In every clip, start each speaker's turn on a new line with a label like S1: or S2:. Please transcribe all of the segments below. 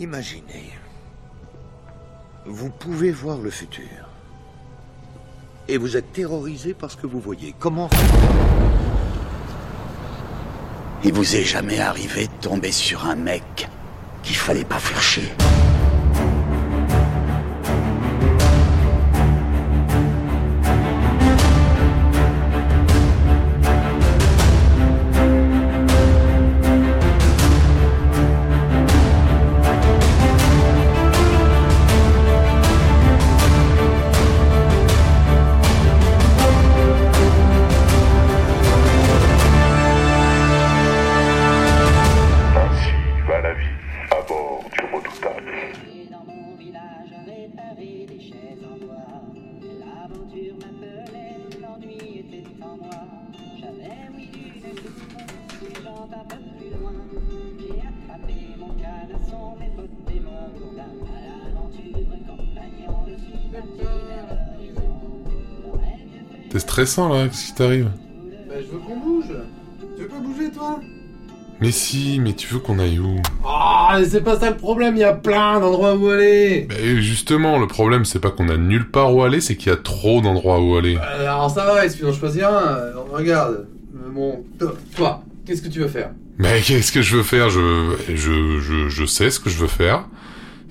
S1: Imaginez. Vous pouvez voir le futur. Et vous êtes terrorisé par ce que vous voyez. Comment
S2: Il vous est jamais arrivé de tomber sur un mec qu'il fallait pas faire.
S3: En bois. L'aventure m'appelait, l'ennui était en moi. J'avais oui d'une coupe, gens un peu plus loin. J'ai attrapé mon canasson, mes potes et mon gourdin. À l'aventure, compagnon, je suis parti vers l'horizon.
S4: T'es stressant là, qu'est-ce qui t'arrive?
S5: Bah, je veux qu'on bouge. Tu veux pas bouger, toi?
S4: Mais si, mais tu veux qu'on aille où?
S5: Ah, mais c'est pas ça le problème, il y a plein d'endroits où aller.
S4: Bah justement, le problème c'est pas qu'on a nulle part où aller, c'est qu'il y a trop d'endroits où aller.
S5: Alors ça va, il suffit d'en choisir un. Euh, Regarde. Euh, Bon, toi, toi, qu'est-ce que tu veux faire?
S4: Mais qu'est-ce que je veux faire? Je, je, je, je sais ce que je veux faire.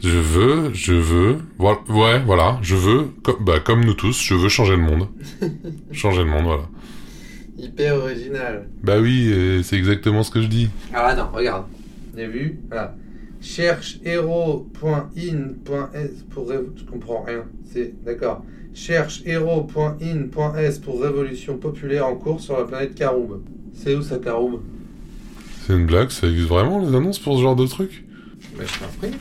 S4: Je veux, je veux, voilà, ouais, voilà, je veux, comme, bah, comme nous tous, je veux changer le monde. changer le monde, voilà.
S5: Hyper original.
S4: Bah oui, euh, c'est exactement ce que je dis.
S5: Ah non, regarde. Vous avez vu Voilà. Cherche hero.in.s pour Je comprends rien. C'est d'accord. Cherche hero.in.s pour révolution populaire en cours sur la planète Karoub. C'est où ça Karoub
S4: C'est une blague, ça existe vraiment les annonces pour ce genre de truc?
S5: Mais je t'en prie.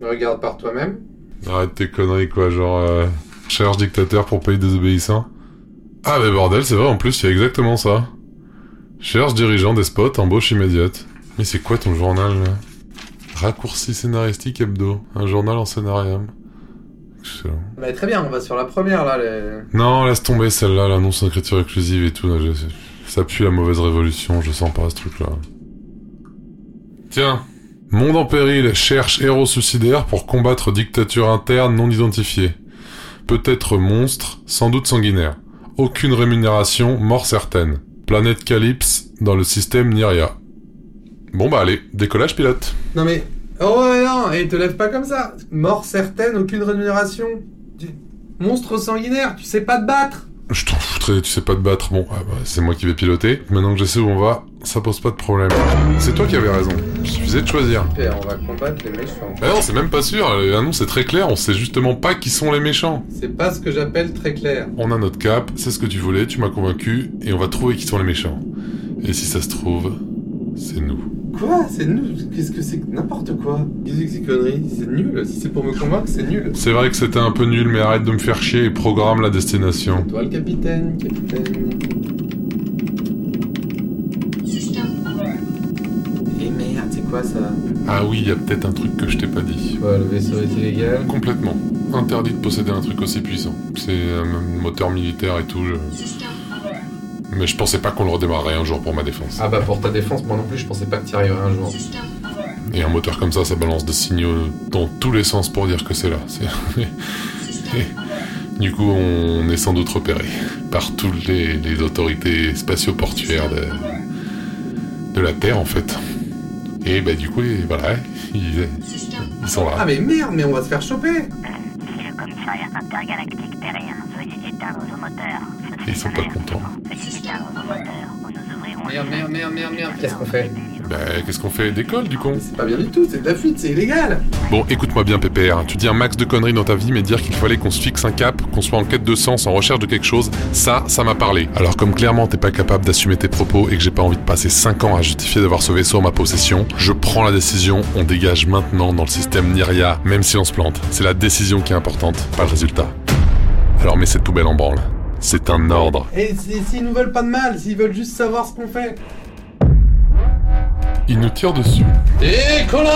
S5: Regarde par toi-même.
S4: Arrête tes conneries quoi, genre euh, cherche dictateur pour pays désobéissant. Ah mais bordel, c'est vrai en plus, il y a exactement ça. Cherche dirigeant despote, embauche immédiate. Mais c'est quoi ton journal là? Raccourci scénaristique hebdo, un journal en scénarium. Excellent.
S5: Bah, très bien, on va sur la première là. les-
S4: Non, laisse tomber celle-là, l'annonce d'écriture inclusive et tout. là, je- ça pue la mauvaise révolution, je sens pas ce truc-là. Tiens, Monde en péril cherche héros suicidaires pour combattre dictature interne non identifiée. Peut-être monstre, sans doute sanguinaire. Aucune rémunération, mort certaine. Planète Calypse dans le système Nyria. Bon bah allez, décollage pilote.
S5: Non mais. Oh non, et te lève pas comme ça. Mort certaine, aucune rémunération. Tu- Monstre sanguinaire, tu sais pas te battre.
S4: Je t'en foutrais, tu sais pas te battre. Bon, ah bah, c'est moi qui vais piloter. Maintenant que je sais où on va, ça pose pas de problème. C'est toi qui avais raison. Il suffisait de choisir.
S5: Super, on va combattre les méchants.
S4: Bah non, c'est même pas sûr. L'annonce est très claire. On sait justement pas qui sont les méchants.
S5: C'est pas ce que j'appelle très clair.
S4: On a notre cap, c'est ce que tu voulais, tu m'as convaincu, et on va trouver qui sont les méchants. Et si ça se trouve, c'est nous.
S5: Quoi? C'est nul Qu'est-ce que c'est n'importe quoi? Qu'est-ce que c'est que ces conneries? C'est nul. Si c'est pour me convaincre, c'est nul.
S4: C'est vrai que c'était un peu nul, mais arrête de me faire chier et programme la destination.
S5: Toi le capitaine, capitaine. Et
S4: Ah oui, il y a peut-être un truc que je t'ai pas dit.
S5: Quoi, le vaisseau est illégal
S4: Complètement. Interdit de posséder un truc aussi puissant. C'est un moteur militaire et tout. je- Mais je pensais pas qu'on le redémarrerait un jour pour ma défense.
S5: Ah bah pour ta défense, moi non plus, je pensais pas que t'y arriverais un jour.
S4: Et un moteur comme ça, ça balance des signaux dans tous les sens pour dire que c'est là. Et du coup, on est sans doute repéré par toutes les, les autorités spatio-portuaires de, de la Terre, en fait. Et bah du coup, et voilà, ils, ils sont
S5: Ah
S4: là.
S5: mais merde, mais on va se faire choper.
S6: Ceci
S4: Ils sont pas contents.
S5: Merde, merde, merde, merde, merde, qu'est-ce qu'on fait?
S4: Bah, qu'est-ce qu'on fait Décolle, du con
S5: C'est pas bien du tout, c'est de la fuite, c'est illégal
S4: Bon, écoute-moi bien, Pépère. Tu dis un max de conneries dans ta vie, mais dire qu'il fallait qu'on se fixe un cap, qu'on soit en quête de sens, en recherche de quelque chose, ça, ça m'a parlé. Alors, comme clairement t'es pas capable d'assumer tes propos et que j'ai pas envie de passer 5 ans à justifier d'avoir ce vaisseau en ma possession, je prends la décision, on dégage maintenant dans le système Nyria, même si on se plante. C'est la décision qui est importante, pas le résultat. Alors mets cette poubelle en branle. C'est un ordre.
S5: Et si- s'ils nous veulent pas de mal, s'ils veulent juste savoir ce qu'on fait
S4: Il nous tire dessus.
S5: Décollage